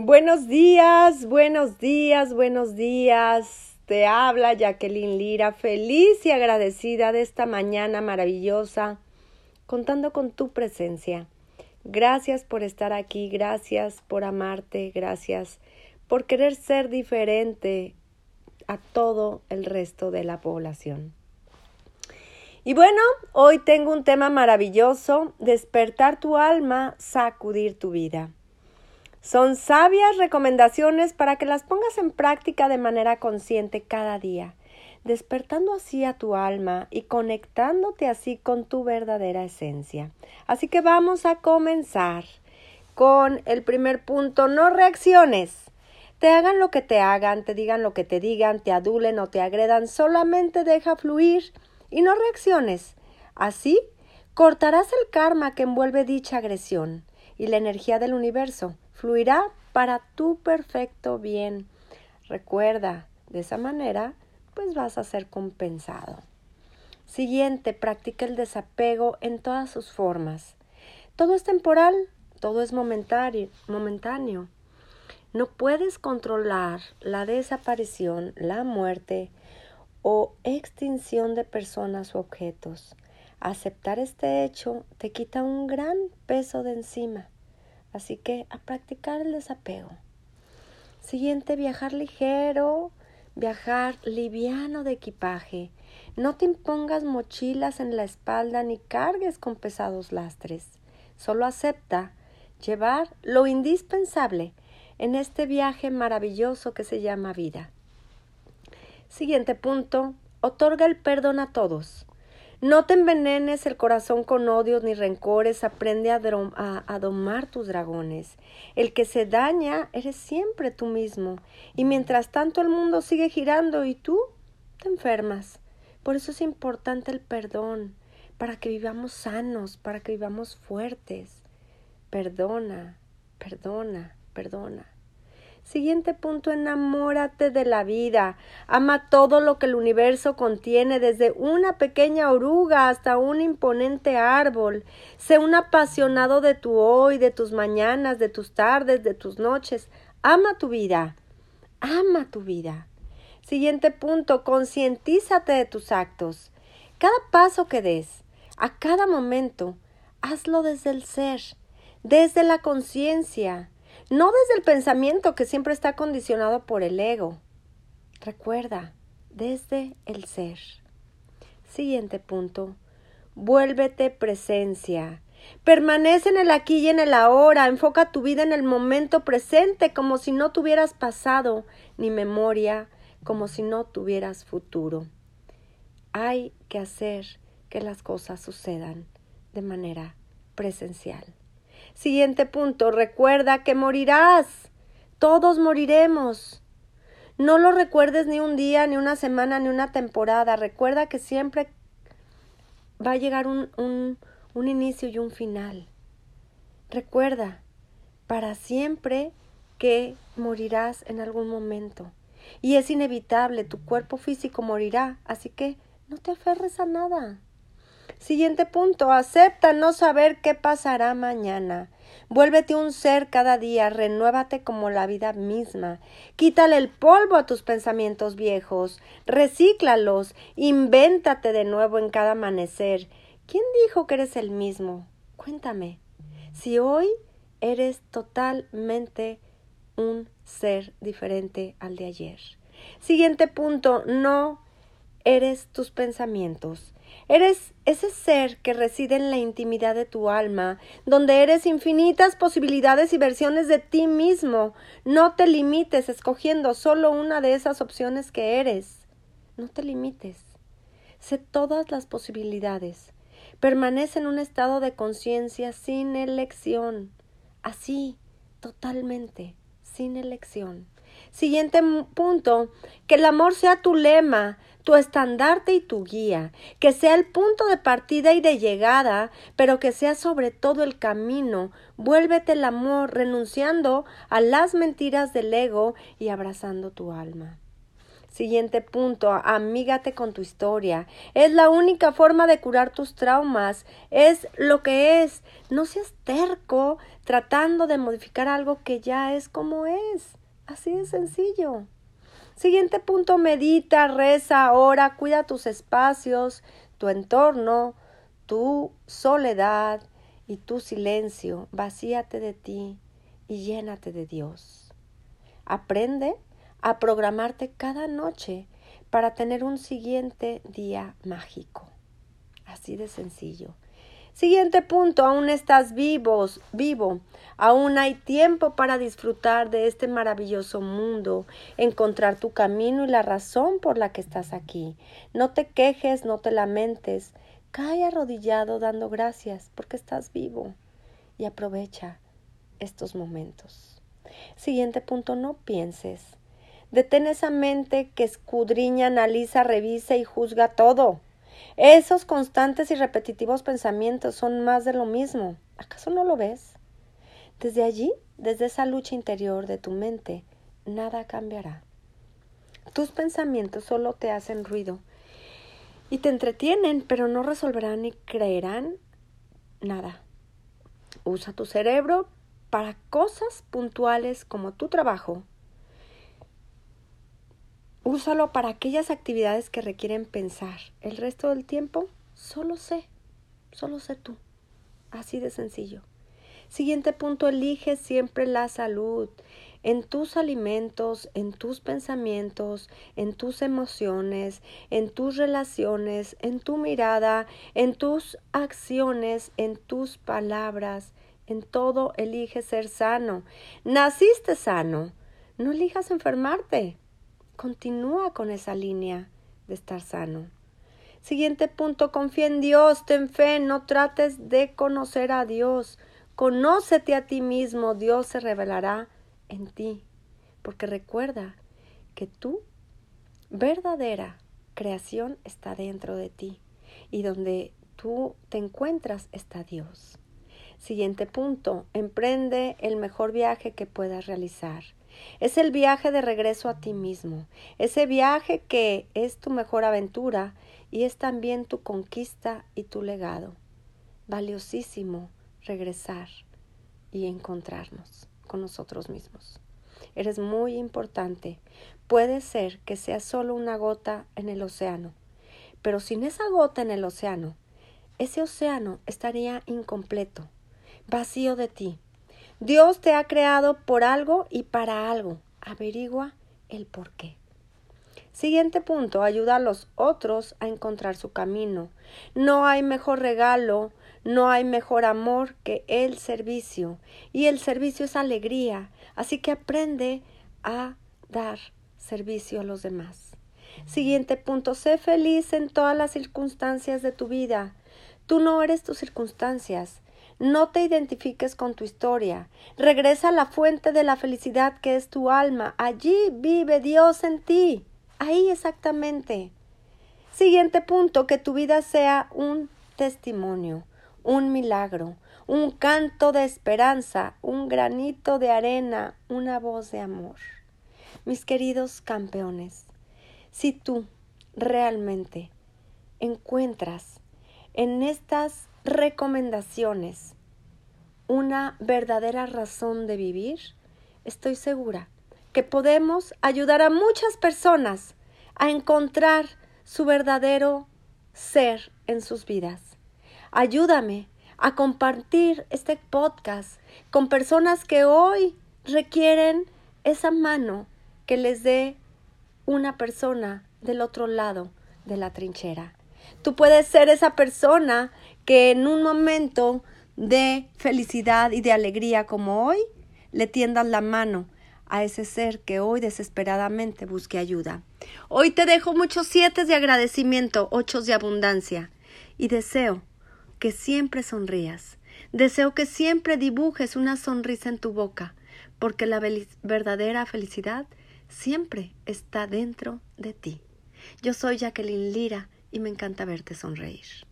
Buenos días, buenos días, buenos días. Te habla Jacqueline Lira, feliz y agradecida de esta mañana maravillosa, contando con tu presencia. Gracias por estar aquí, gracias por amarte, gracias por querer ser diferente a todo el resto de la población. Y bueno, hoy tengo un tema maravilloso, despertar tu alma, sacudir tu vida. Son sabias recomendaciones para que las pongas en práctica de manera consciente cada día, despertando así a tu alma y conectándote así con tu verdadera esencia. Así que vamos a comenzar con el primer punto, no reacciones. Te hagan lo que te hagan, te digan lo que te digan, te adulen o te agredan, solamente deja fluir y no reacciones. Así cortarás el karma que envuelve dicha agresión y la energía del universo fluirá para tu perfecto bien. Recuerda, de esa manera, pues vas a ser compensado. Siguiente, practica el desapego en todas sus formas. Todo es temporal, todo es momentáneo. momentáneo. No puedes controlar la desaparición, la muerte o extinción de personas u objetos. Aceptar este hecho te quita un gran peso de encima. Así que a practicar el desapego. Siguiente, viajar ligero, viajar liviano de equipaje. No te impongas mochilas en la espalda ni cargues con pesados lastres. Solo acepta llevar lo indispensable en este viaje maravilloso que se llama vida. Siguiente punto, otorga el perdón a todos. No te envenenes el corazón con odios ni rencores, aprende a, domar tus dragones. El que se daña eres siempre tú mismo, y mientras tanto el mundo sigue girando y tú te enfermas. Por eso es importante el perdón, para que vivamos sanos, para que vivamos fuertes. Perdona, perdona, perdona. Siguiente punto, enamórate de la vida. Ama todo lo que el universo contiene, desde una pequeña oruga hasta un imponente árbol. Sé un apasionado de tu hoy, de tus mañanas, de tus tardes, de tus noches. Ama tu vida. Ama tu vida. Siguiente punto, concientízate de tus actos. Cada paso que des, a cada momento, hazlo desde el ser, desde la conciencia no desde el pensamiento que siempre está condicionado por el ego. Recuerda, desde el ser. Siguiente punto. Vuélvete presencia. Permanece en el aquí y en el ahora. Enfoca tu vida en el momento presente como si no tuvieras pasado ni memoria, como si no tuvieras futuro. Hay que hacer que las cosas sucedan de manera presencial. Siguiente punto, recuerda que morirás. Todos moriremos. No lo recuerdes ni un día, ni una semana, ni una temporada. Recuerda que siempre va a llegar un, un, un inicio y un final. Recuerda, para siempre que morirás en algún momento. Y es inevitable, tu cuerpo físico morirá, así que no te aferres a nada. Siguiente punto, acepta no saber qué pasará mañana. Vuélvete un ser cada día, renuévate como la vida misma. Quítale el polvo a tus pensamientos viejos, recíclalos, invéntate de nuevo en cada amanecer. ¿Quién dijo que eres el mismo? Cuéntame. Si hoy eres totalmente un ser diferente al de ayer. Siguiente punto, no eres tus pensamientos. Eres ese ser que reside en la intimidad de tu alma, donde eres infinitas posibilidades y versiones de ti mismo. No te limites escogiendo solo una de esas opciones que eres. No te limites. Sé todas las posibilidades. Permanece en un estado de conciencia sin elección. Así, totalmente, sin elección. Siguiente punto, que el amor sea tu lema, tu estandarte y tu guía, que sea el punto de partida y de llegada, pero que sea sobre todo el camino. Vuélvete el amor, renunciando a las mentiras del ego y abrazando tu alma. Siguiente punto, amígate con tu historia. Es la única forma de curar tus traumas. Es lo que es. No seas terco tratando de modificar algo que ya es como es. Así de sencillo. Siguiente punto, medita, reza, ora, cuida tus espacios, tu entorno, tu soledad y tu silencio. Vacíate de ti y llénate de Dios. Aprende a programarte cada noche para tener un siguiente día mágico. Así de sencillo. Siguiente punto, aún estás vivos, vivo, aún hay tiempo para disfrutar de este maravilloso mundo, encontrar tu camino y la razón por la que estás aquí. No te quejes, no te lamentes, cae arrodillado dando gracias porque estás vivo y aprovecha estos momentos. Siguiente punto, no pienses, Detén esa mente que escudriña, analiza, revisa y juzga todo. Esos constantes y repetitivos pensamientos son más de lo mismo. ¿Acaso no lo ves? Desde allí, desde esa lucha interior de tu mente, nada cambiará. Tus pensamientos solo te hacen ruido y te entretienen, pero no resolverán ni creerán nada. Usa tu cerebro para cosas puntuales como tu trabajo, Úsalo para aquellas actividades que requieren pensar. El resto del tiempo, solo sé, solo sé tú. Así de sencillo. Siguiente punto, elige siempre la salud en tus alimentos, en tus pensamientos, en tus emociones, en tus relaciones, en tu mirada, en tus acciones, en tus palabras. En todo elige ser sano. Naciste sano. No elijas enfermarte. Continúa con esa línea de estar sano. Siguiente punto, confía en Dios, ten fe, no trates de conocer a Dios. Conócete a ti mismo, Dios se revelará en ti. Porque recuerda que tu verdadera creación está dentro de ti y donde tú te encuentras está Dios. Siguiente punto, emprende el mejor viaje que puedas realizar. Es el viaje de regreso a ti mismo, ese viaje que es tu mejor aventura y es también tu conquista y tu legado. Valiosísimo regresar y encontrarnos con nosotros mismos. Eres muy importante. Puede ser que sea solo una gota en el océano, pero sin esa gota en el océano, ese océano estaría incompleto, vacío de ti. Dios te ha creado por algo y para algo. Averigua el por qué. Siguiente punto, ayuda a los otros a encontrar su camino. No hay mejor regalo, no hay mejor amor que el servicio. Y el servicio es alegría. Así que aprende a dar servicio a los demás. Siguiente punto, sé feliz en todas las circunstancias de tu vida. Tú no eres tus circunstancias. No te identifiques con tu historia. Regresa a la fuente de la felicidad que es tu alma. Allí vive Dios en ti. Ahí exactamente. Siguiente punto, que tu vida sea un testimonio, un milagro, un canto de esperanza, un granito de arena, una voz de amor. Mis queridos campeones, si tú realmente encuentras en estas recomendaciones, una verdadera razón de vivir, estoy segura que podemos ayudar a muchas personas a encontrar su verdadero ser en sus vidas. Ayúdame a compartir este podcast con personas que hoy requieren esa mano que les dé una persona del otro lado de la trinchera. Tú puedes ser esa persona que en un momento de felicidad y de alegría como hoy, le tiendas la mano a ese ser que hoy desesperadamente busque ayuda. Hoy te dejo muchos siete de agradecimiento, ocho de abundancia, y deseo que siempre sonrías. Deseo que siempre dibujes una sonrisa en tu boca, porque la verdadera felicidad siempre está dentro de ti. Yo soy Jacqueline Lira y me encanta verte sonreír.